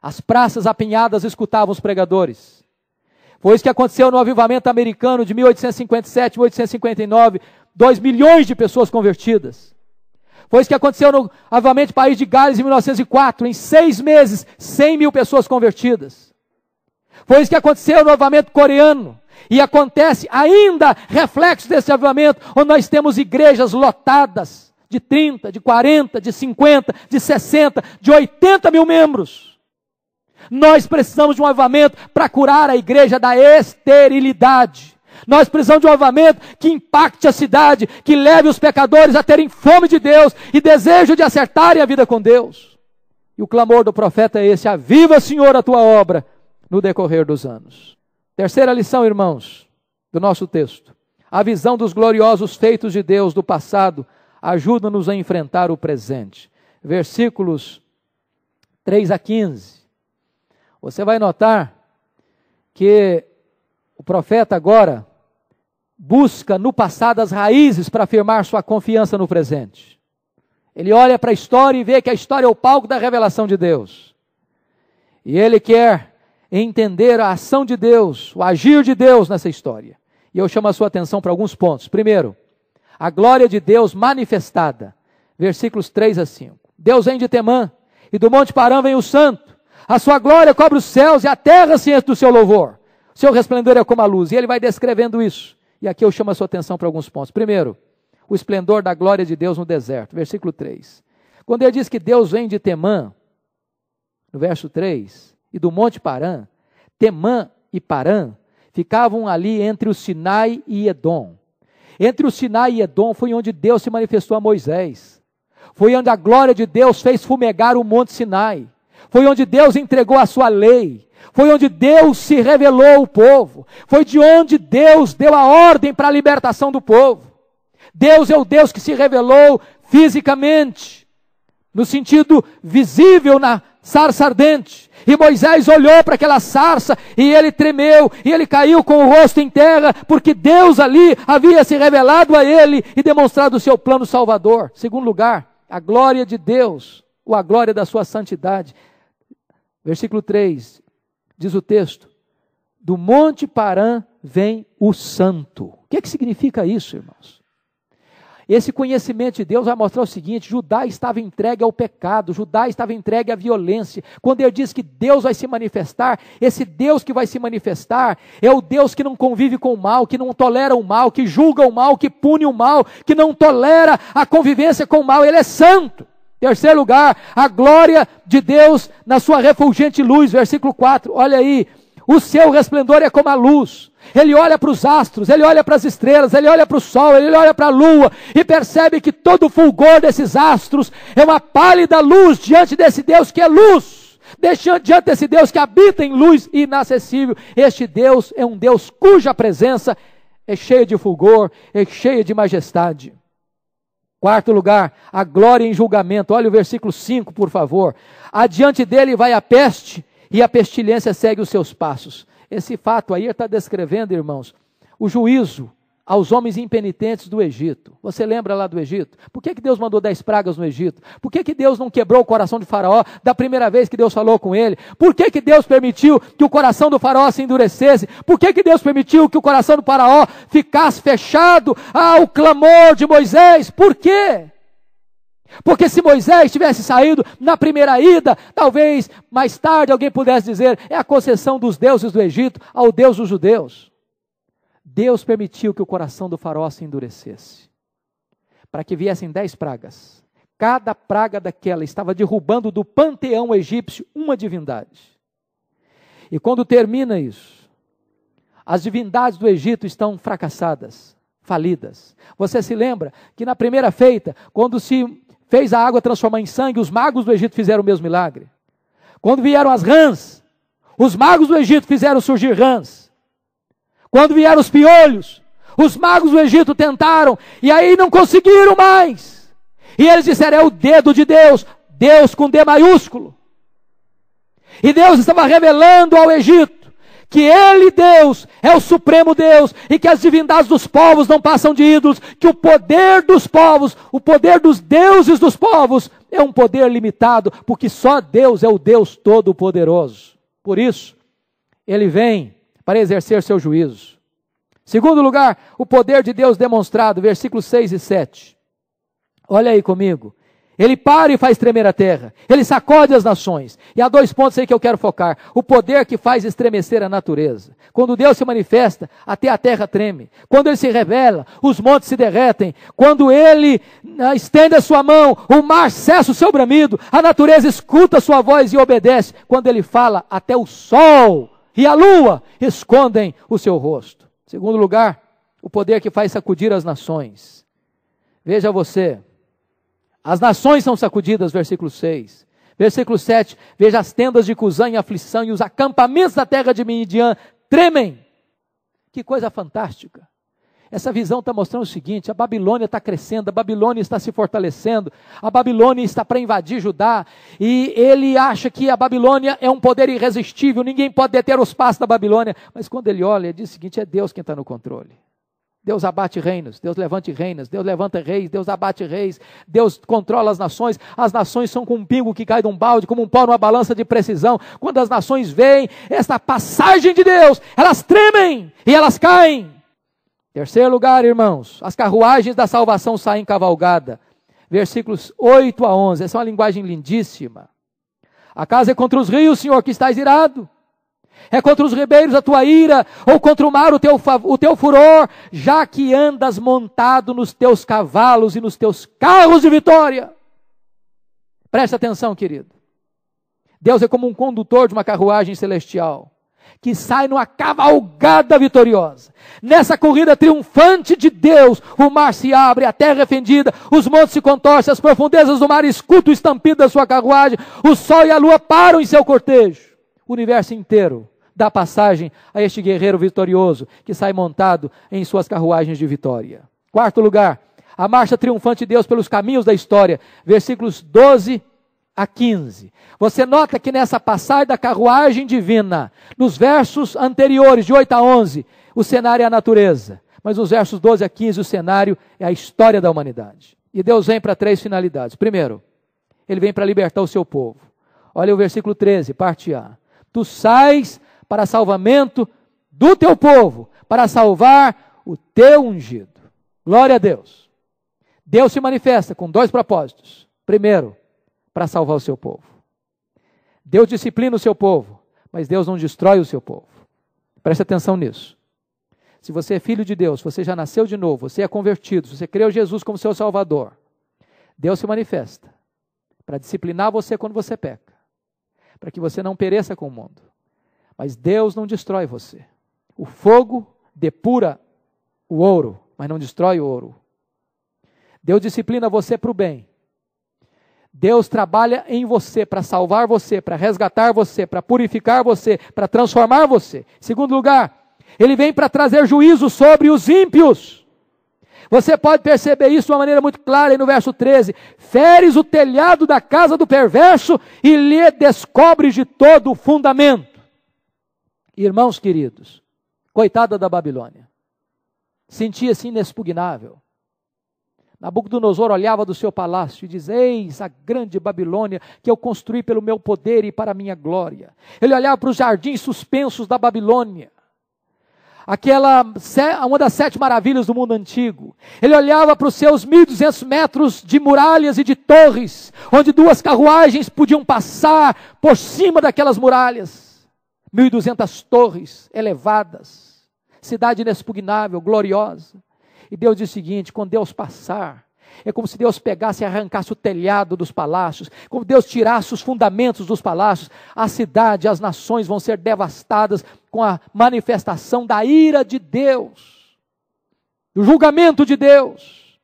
As praças apinhadas escutavam os pregadores. Foi isso que aconteceu no avivamento americano de 1857, 1859. Dois milhões de pessoas convertidas. Foi isso que aconteceu no avivamento País de Gales em 1904. Em seis meses, 100 mil pessoas convertidas. Foi isso que aconteceu no avivamento coreano. E acontece ainda reflexo desse avivamento, onde nós temos igrejas lotadas de 30, de 40, de 50, de 60, de 80 mil membros. Nós precisamos de um avivamento para curar a igreja da esterilidade. Nós precisamos de um avivamento que impacte a cidade, que leve os pecadores a terem fome de Deus e desejo de acertarem a vida com Deus. E o clamor do profeta é esse: Aviva, Senhor, a tua obra no decorrer dos anos. Terceira lição, irmãos, do nosso texto. A visão dos gloriosos feitos de Deus do passado ajuda-nos a enfrentar o presente. Versículos 3 a 15. Você vai notar que o profeta agora busca no passado as raízes para afirmar sua confiança no presente. Ele olha para a história e vê que a história é o palco da revelação de Deus. E ele quer entender a ação de Deus, o agir de Deus nessa história. E eu chamo a sua atenção para alguns pontos. Primeiro, a glória de Deus manifestada. Versículos 3 a 5. Deus vem de Temã, e do Monte Parã vem o santo. A sua glória cobre os céus e a terra se enche do seu louvor. Seu resplendor é como a luz. E ele vai descrevendo isso. E aqui eu chamo a sua atenção para alguns pontos. Primeiro, o esplendor da glória de Deus no deserto. Versículo 3. Quando ele diz que Deus vem de Temã, no verso 3, e do Monte Parã, Temã e Parã ficavam ali entre o Sinai e Edom. Entre o Sinai e Edom foi onde Deus se manifestou a Moisés. Foi onde a glória de Deus fez fumegar o Monte Sinai. Foi onde Deus entregou a sua lei. Foi onde Deus se revelou ao povo. Foi de onde Deus deu a ordem para a libertação do povo. Deus é o Deus que se revelou fisicamente, no sentido visível na sarça ardente. E Moisés olhou para aquela sarça e ele tremeu e ele caiu com o rosto em terra, porque Deus ali havia se revelado a ele e demonstrado o seu plano salvador. Segundo lugar, a glória de Deus, ou a glória da sua santidade, Versículo 3, diz o texto: Do Monte Parã vem o santo. O que, é que significa isso, irmãos? Esse conhecimento de Deus vai mostrar o seguinte: Judá estava entregue ao pecado, Judá estava entregue à violência. Quando ele diz que Deus vai se manifestar, esse Deus que vai se manifestar é o Deus que não convive com o mal, que não tolera o mal, que julga o mal, que pune o mal, que não tolera a convivência com o mal. Ele é santo. Terceiro lugar, a glória de Deus na sua refulgente luz, versículo 4. Olha aí, o seu resplendor é como a luz. Ele olha para os astros, ele olha para as estrelas, ele olha para o sol, ele olha para a lua e percebe que todo o fulgor desses astros é uma pálida luz diante desse Deus que é luz. Diante desse Deus que habita em luz inacessível. Este Deus é um Deus cuja presença é cheia de fulgor, é cheia de majestade. Quarto lugar, a glória em julgamento. Olha o versículo 5, por favor. Adiante dele vai a peste e a pestilência segue os seus passos. Esse fato aí está descrevendo, irmãos, o juízo aos homens impenitentes do Egito. Você lembra lá do Egito? Por que, que Deus mandou dez pragas no Egito? Por que, que Deus não quebrou o coração de Faraó da primeira vez que Deus falou com ele? Por que, que Deus permitiu que o coração do Faraó se endurecesse? Por que, que Deus permitiu que o coração do Faraó ficasse fechado ao clamor de Moisés? Por quê? Porque se Moisés tivesse saído na primeira ida, talvez mais tarde alguém pudesse dizer: é a concessão dos deuses do Egito ao Deus dos judeus. Deus permitiu que o coração do faraó se endurecesse, para que viessem dez pragas. Cada praga daquela estava derrubando do panteão egípcio uma divindade. E quando termina isso, as divindades do Egito estão fracassadas, falidas. Você se lembra que na primeira feita, quando se fez a água transformar em sangue, os magos do Egito fizeram o mesmo milagre. Quando vieram as rãs, os magos do Egito fizeram surgir rãs. Quando vieram os piolhos, os magos do Egito tentaram e aí não conseguiram mais. E eles disseram: é o dedo de Deus, Deus com D maiúsculo. E Deus estava revelando ao Egito que Ele, Deus, é o supremo Deus e que as divindades dos povos não passam de ídolos, que o poder dos povos, o poder dos deuses dos povos, é um poder limitado, porque só Deus é o Deus Todo-Poderoso. Por isso, Ele vem para exercer seu juízo. Segundo lugar, o poder de Deus demonstrado, versículos 6 e 7. Olha aí comigo. Ele para e faz tremer a terra. Ele sacode as nações. E há dois pontos aí que eu quero focar. O poder que faz estremecer a natureza. Quando Deus se manifesta, até a terra treme. Quando ele se revela, os montes se derretem. Quando ele ah, estende a sua mão, o mar cessa o seu bramido. A natureza escuta a sua voz e obedece. Quando ele fala, até o sol e a lua escondem o seu rosto. Segundo lugar, o poder que faz sacudir as nações. Veja você, as nações são sacudidas, versículo 6. Versículo 7, veja as tendas de Cusã em aflição e os acampamentos da terra de Midian tremem. Que coisa fantástica. Essa visão está mostrando o seguinte: a Babilônia está crescendo, a Babilônia está se fortalecendo, a Babilônia está para invadir Judá, e ele acha que a Babilônia é um poder irresistível, ninguém pode deter os passos da Babilônia. Mas quando ele olha, ele diz o seguinte: é Deus quem está no controle. Deus abate reinos, Deus levante reinos, Deus levanta reis, Deus abate reis, Deus controla as nações. As nações são como um pingo que cai de um balde, como um pau numa balança de precisão. Quando as nações veem esta passagem de Deus, elas tremem e elas caem. Terceiro lugar, irmãos, as carruagens da salvação saem cavalgada. Versículos 8 a 11. Essa é uma linguagem lindíssima. A casa é contra os rios, Senhor, que estás irado. É contra os ribeiros a tua ira, ou contra o mar o teu, o teu furor, já que andas montado nos teus cavalos e nos teus carros de vitória. Presta atenção, querido. Deus é como um condutor de uma carruagem celestial que sai numa cavalgada vitoriosa. Nessa corrida triunfante de Deus, o mar se abre, a terra é fendida, os montes se contorcem, as profundezas do mar escutam o estampido da sua carruagem, o sol e a lua param em seu cortejo. O universo inteiro dá passagem a este guerreiro vitorioso que sai montado em suas carruagens de vitória. Quarto lugar, a marcha triunfante de Deus pelos caminhos da história, versículos 12 a 15. Você nota que nessa passagem da carruagem divina, nos versos anteriores, de 8 a 11, o cenário é a natureza. Mas nos versos 12 a 15, o cenário é a história da humanidade. E Deus vem para três finalidades. Primeiro, ele vem para libertar o seu povo. Olha o versículo 13, parte A. Tu sais para salvamento do teu povo, para salvar o teu ungido. Glória a Deus. Deus se manifesta com dois propósitos. Primeiro, para salvar o seu povo. Deus disciplina o seu povo, mas Deus não destrói o seu povo. Preste atenção nisso. Se você é filho de Deus, você já nasceu de novo, você é convertido, você creu Jesus como seu Salvador, Deus se manifesta para disciplinar você quando você peca, para que você não pereça com o mundo. Mas Deus não destrói você. O fogo depura o ouro, mas não destrói o ouro. Deus disciplina você para o bem, Deus trabalha em você para salvar você, para resgatar você, para purificar você, para transformar você. Segundo lugar, ele vem para trazer juízo sobre os ímpios. Você pode perceber isso de uma maneira muito clara no verso 13: Feres o telhado da casa do perverso e lhe descobres de todo o fundamento. Irmãos queridos, coitada da Babilônia, sentia-se inexpugnável Nabucodonosor olhava do seu palácio e diz: Eis a grande Babilônia que eu construí pelo meu poder e para a minha glória. Ele olhava para os jardins suspensos da Babilônia, aquela uma das sete maravilhas do mundo antigo. Ele olhava para os seus 1.200 metros de muralhas e de torres, onde duas carruagens podiam passar por cima daquelas muralhas. 1.200 torres elevadas, cidade inexpugnável, gloriosa. E Deus diz o seguinte: quando Deus passar, É como se Deus pegasse e arrancasse o telhado dos palácios, como Deus tirasse os fundamentos dos palácios. A cidade, as nações vão ser devastadas com a manifestação da ira de Deus, do julgamento de Deus.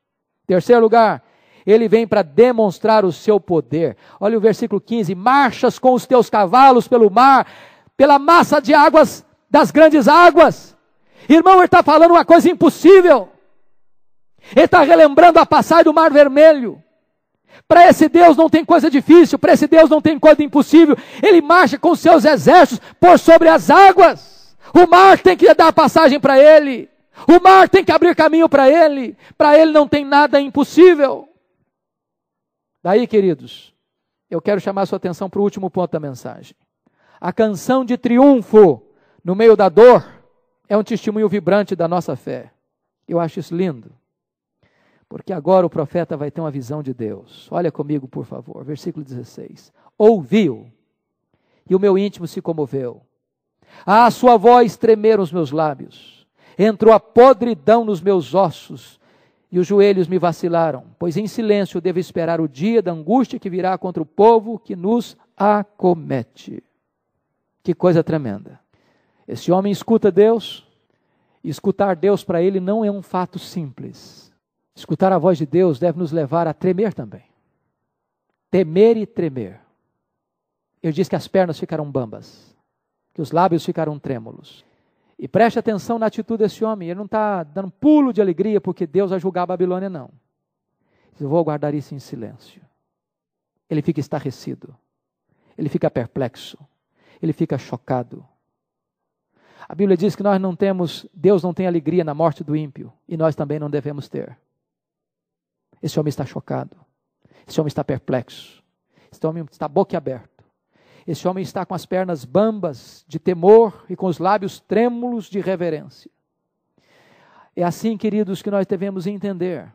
Terceiro lugar, ele vem para demonstrar o seu poder. Olha o versículo 15: Marchas com os teus cavalos pelo mar, pela massa de águas das grandes águas. Irmão, ele está falando uma coisa impossível. Ele está relembrando a passagem do Mar Vermelho. Para esse Deus não tem coisa difícil, para esse Deus não tem coisa impossível. Ele marcha com seus exércitos por sobre as águas. O mar tem que dar passagem para ele. O mar tem que abrir caminho para ele. Para ele não tem nada impossível. Daí, queridos, eu quero chamar sua atenção para o último ponto da mensagem. A canção de triunfo no meio da dor é um testemunho vibrante da nossa fé. Eu acho isso lindo. Porque agora o profeta vai ter uma visão de Deus. Olha comigo, por favor, versículo 16. Ouviu, e o meu íntimo se comoveu. A sua voz tremeram os meus lábios. Entrou a podridão nos meus ossos, e os joelhos me vacilaram, pois em silêncio devo esperar o dia da angústia que virá contra o povo que nos acomete. Que coisa tremenda. Esse homem escuta Deus, e escutar Deus para ele não é um fato simples. Escutar a voz de Deus deve nos levar a tremer também. Temer e tremer. Eu disse que as pernas ficaram bambas, que os lábios ficaram trêmulos. E preste atenção na atitude desse homem. Ele não está dando pulo de alegria porque Deus vai julgar a Babilônia, não. Eu vou guardar isso em silêncio. Ele fica estarrecido. Ele fica perplexo. Ele fica chocado. A Bíblia diz que nós não temos, Deus não tem alegria na morte do ímpio, e nós também não devemos ter. Esse homem está chocado. Esse homem está perplexo. Esse homem está boquiaberto. Esse homem está com as pernas bambas de temor e com os lábios trêmulos de reverência. É assim, queridos, que nós devemos entender.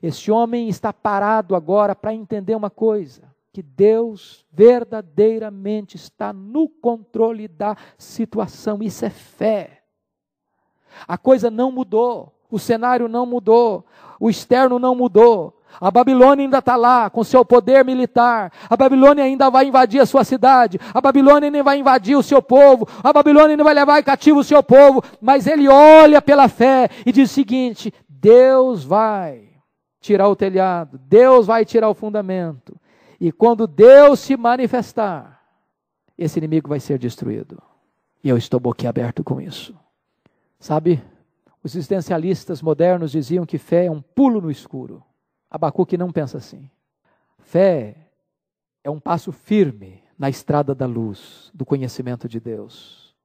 Esse homem está parado agora para entender uma coisa: que Deus verdadeiramente está no controle da situação. Isso é fé. A coisa não mudou, o cenário não mudou, o externo não mudou. A Babilônia ainda está lá com seu poder militar. A Babilônia ainda vai invadir a sua cidade. A Babilônia ainda vai invadir o seu povo. A Babilônia ainda vai levar cativo o seu povo. Mas ele olha pela fé e diz o seguinte: Deus vai tirar o telhado. Deus vai tirar o fundamento. E quando Deus se manifestar, esse inimigo vai ser destruído. E eu estou boquiaberto com isso. Sabe? Os existencialistas modernos diziam que fé é um pulo no escuro. Abacuque não pensa assim. Fé é um passo firme na estrada da luz, do conhecimento de Deus,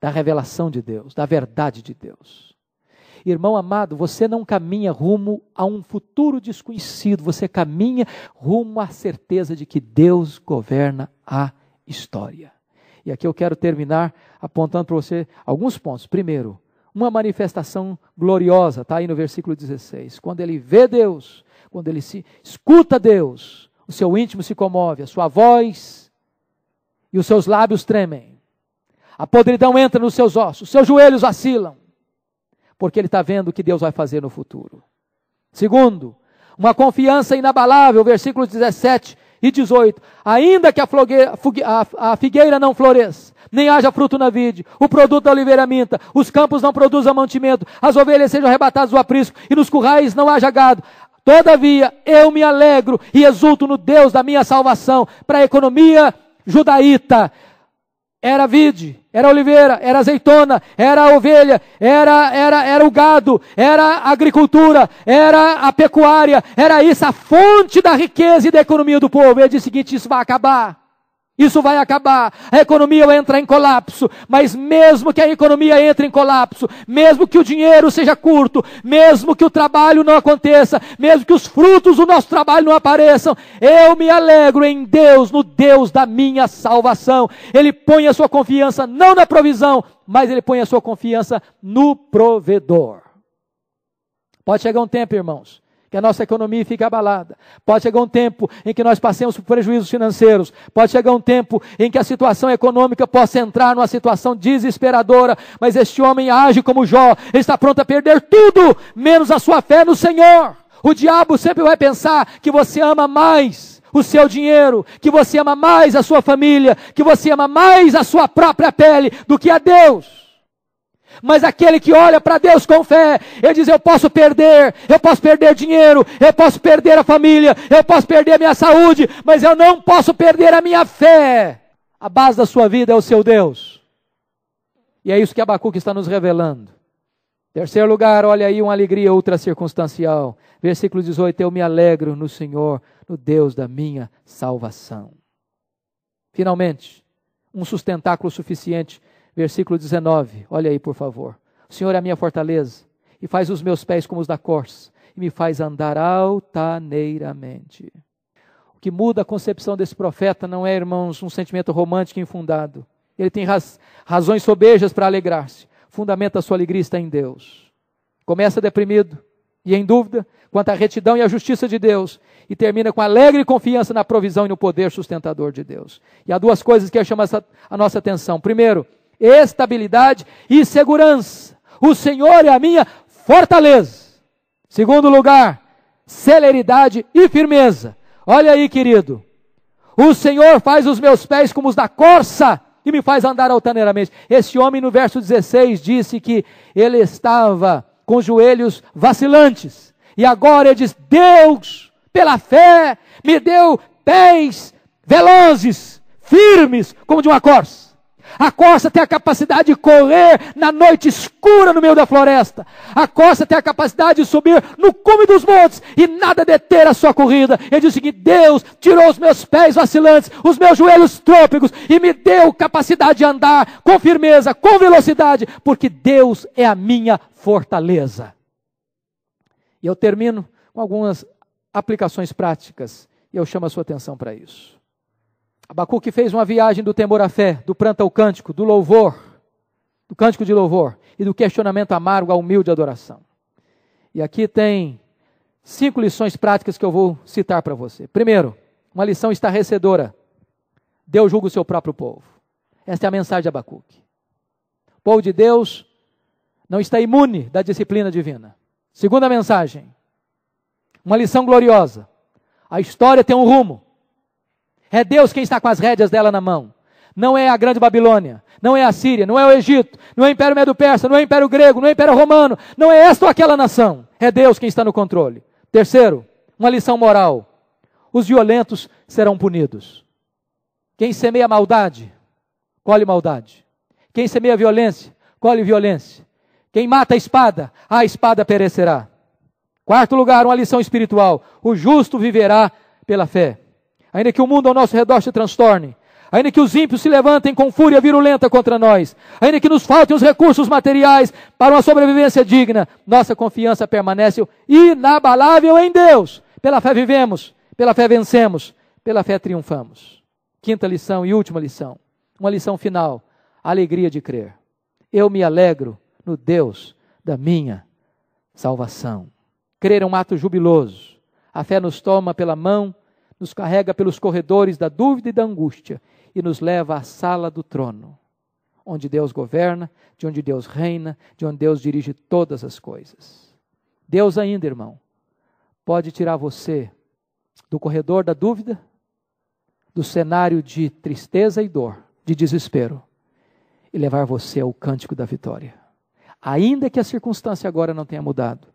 da revelação de Deus, da verdade de Deus. Irmão amado, você não caminha rumo a um futuro desconhecido, você caminha rumo à certeza de que Deus governa a história. E aqui eu quero terminar apontando para você alguns pontos. Primeiro, uma manifestação gloriosa, está aí no versículo 16. Quando ele vê Deus, quando ele se escuta Deus, o seu íntimo se comove, a sua voz e os seus lábios tremem. A podridão entra nos seus ossos, seus joelhos vacilam, porque ele está vendo o que Deus vai fazer no futuro. Segundo, uma confiança inabalável, versículos 17 e 18. Ainda que a, a figueira não floresça, nem haja fruto na vide, o produto da oliveira minta, os campos não produzam mantimento, as ovelhas sejam arrebatadas do aprisco, e nos currais não haja gado. Todavia, eu me alegro e exulto no Deus da minha salvação. Para a economia judaíta, era vide, era oliveira, era azeitona, era ovelha, era, era, era o gado, era a agricultura, era a pecuária, era isso, a fonte da riqueza e da economia do povo. Ele diz o seguinte: isso vai acabar. Isso vai acabar, a economia vai entrar em colapso, mas mesmo que a economia entre em colapso, mesmo que o dinheiro seja curto, mesmo que o trabalho não aconteça, mesmo que os frutos do nosso trabalho não apareçam, eu me alegro em Deus, no Deus da minha salvação. Ele põe a sua confiança não na provisão, mas ele põe a sua confiança no provedor. Pode chegar um tempo, irmãos, que a nossa economia fique abalada. Pode chegar um tempo em que nós passemos por prejuízos financeiros. Pode chegar um tempo em que a situação econômica possa entrar numa situação desesperadora. Mas este homem age como Jó. Ele está pronto a perder tudo, menos a sua fé no Senhor. O diabo sempre vai pensar que você ama mais o seu dinheiro, que você ama mais a sua família, que você ama mais a sua própria pele do que a Deus. Mas aquele que olha para Deus com fé, ele diz: Eu posso perder, eu posso perder dinheiro, eu posso perder a família, eu posso perder a minha saúde, mas eu não posso perder a minha fé. A base da sua vida é o seu Deus. E é isso que Abacuque está nos revelando. Terceiro lugar, olha aí uma alegria ultra circunstancial. Versículo 18: Eu me alegro no Senhor, no Deus da minha salvação. Finalmente, um sustentáculo suficiente. Versículo 19, olha aí por favor. O Senhor é a minha fortaleza e faz os meus pés como os da corça e me faz andar altaneiramente. O que muda a concepção desse profeta não é, irmãos, um sentimento romântico infundado. Ele tem raz, razões sobejas para alegrar-se. Fundamenta a sua alegria está em Deus. Começa deprimido e em dúvida quanto à retidão e à justiça de Deus e termina com alegre confiança na provisão e no poder sustentador de Deus. E há duas coisas que chamam a nossa atenção. Primeiro, estabilidade e segurança. O Senhor é a minha fortaleza. Segundo lugar, celeridade e firmeza. Olha aí, querido. O Senhor faz os meus pés como os da corça e me faz andar altaneiramente. Esse homem, no verso 16, disse que ele estava com os joelhos vacilantes. E agora ele diz: Deus, pela fé, me deu pés velozes, firmes, como de uma corça. A corça tem a capacidade de correr na noite escura no meio da floresta. A corça tem a capacidade de subir no cume dos montes e nada deter a sua corrida. Ele diz o seguinte: Deus tirou os meus pés vacilantes, os meus joelhos trôpegos e me deu capacidade de andar com firmeza, com velocidade, porque Deus é a minha fortaleza. E eu termino com algumas aplicações práticas e eu chamo a sua atenção para isso. Abacuque fez uma viagem do temor à fé, do pranto ao cântico, do louvor, do cântico de louvor e do questionamento amargo à humilde adoração. E aqui tem cinco lições práticas que eu vou citar para você. Primeiro, uma lição estarrecedora. Deus julga o seu próprio povo. Esta é a mensagem de Abacuque. O povo de Deus não está imune da disciplina divina. Segunda mensagem, uma lição gloriosa. A história tem um rumo. É Deus quem está com as rédeas dela na mão. Não é a grande Babilônia, não é a Síria, não é o Egito, não é o Império Medo-Persa, não é o Império Grego, não é o Império Romano, não é esta ou aquela nação. É Deus quem está no controle. Terceiro, uma lição moral. Os violentos serão punidos. Quem semeia maldade, colhe maldade. Quem semeia violência, colhe violência. Quem mata a espada, a espada perecerá. Quarto lugar, uma lição espiritual. O justo viverá pela fé ainda que o mundo ao nosso redor se transtorne, ainda que os ímpios se levantem com fúria virulenta contra nós, ainda que nos faltem os recursos materiais para uma sobrevivência digna, nossa confiança permanece inabalável em Deus. Pela fé vivemos, pela fé vencemos, pela fé triunfamos. Quinta lição e última lição, uma lição final: a alegria de crer. Eu me alegro no Deus da minha salvação. Crer é um ato jubiloso. A fé nos toma pela mão nos carrega pelos corredores da dúvida e da angústia e nos leva à sala do trono, onde Deus governa, de onde Deus reina, de onde Deus dirige todas as coisas. Deus ainda, irmão, pode tirar você do corredor da dúvida, do cenário de tristeza e dor, de desespero, e levar você ao cântico da vitória. Ainda que a circunstância agora não tenha mudado,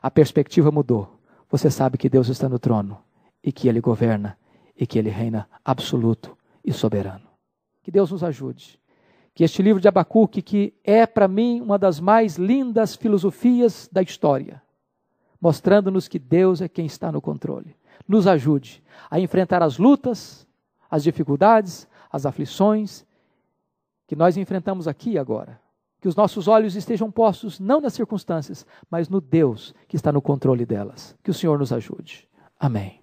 a perspectiva mudou. Você sabe que Deus está no trono e que Ele governa e que Ele reina absoluto e soberano. Que Deus nos ajude. Que este livro de Abacuque, que é para mim uma das mais lindas filosofias da história, mostrando-nos que Deus é quem está no controle, nos ajude a enfrentar as lutas, as dificuldades, as aflições que nós enfrentamos aqui e agora. Que os nossos olhos estejam postos não nas circunstâncias, mas no Deus que está no controle delas. Que o Senhor nos ajude. Amém.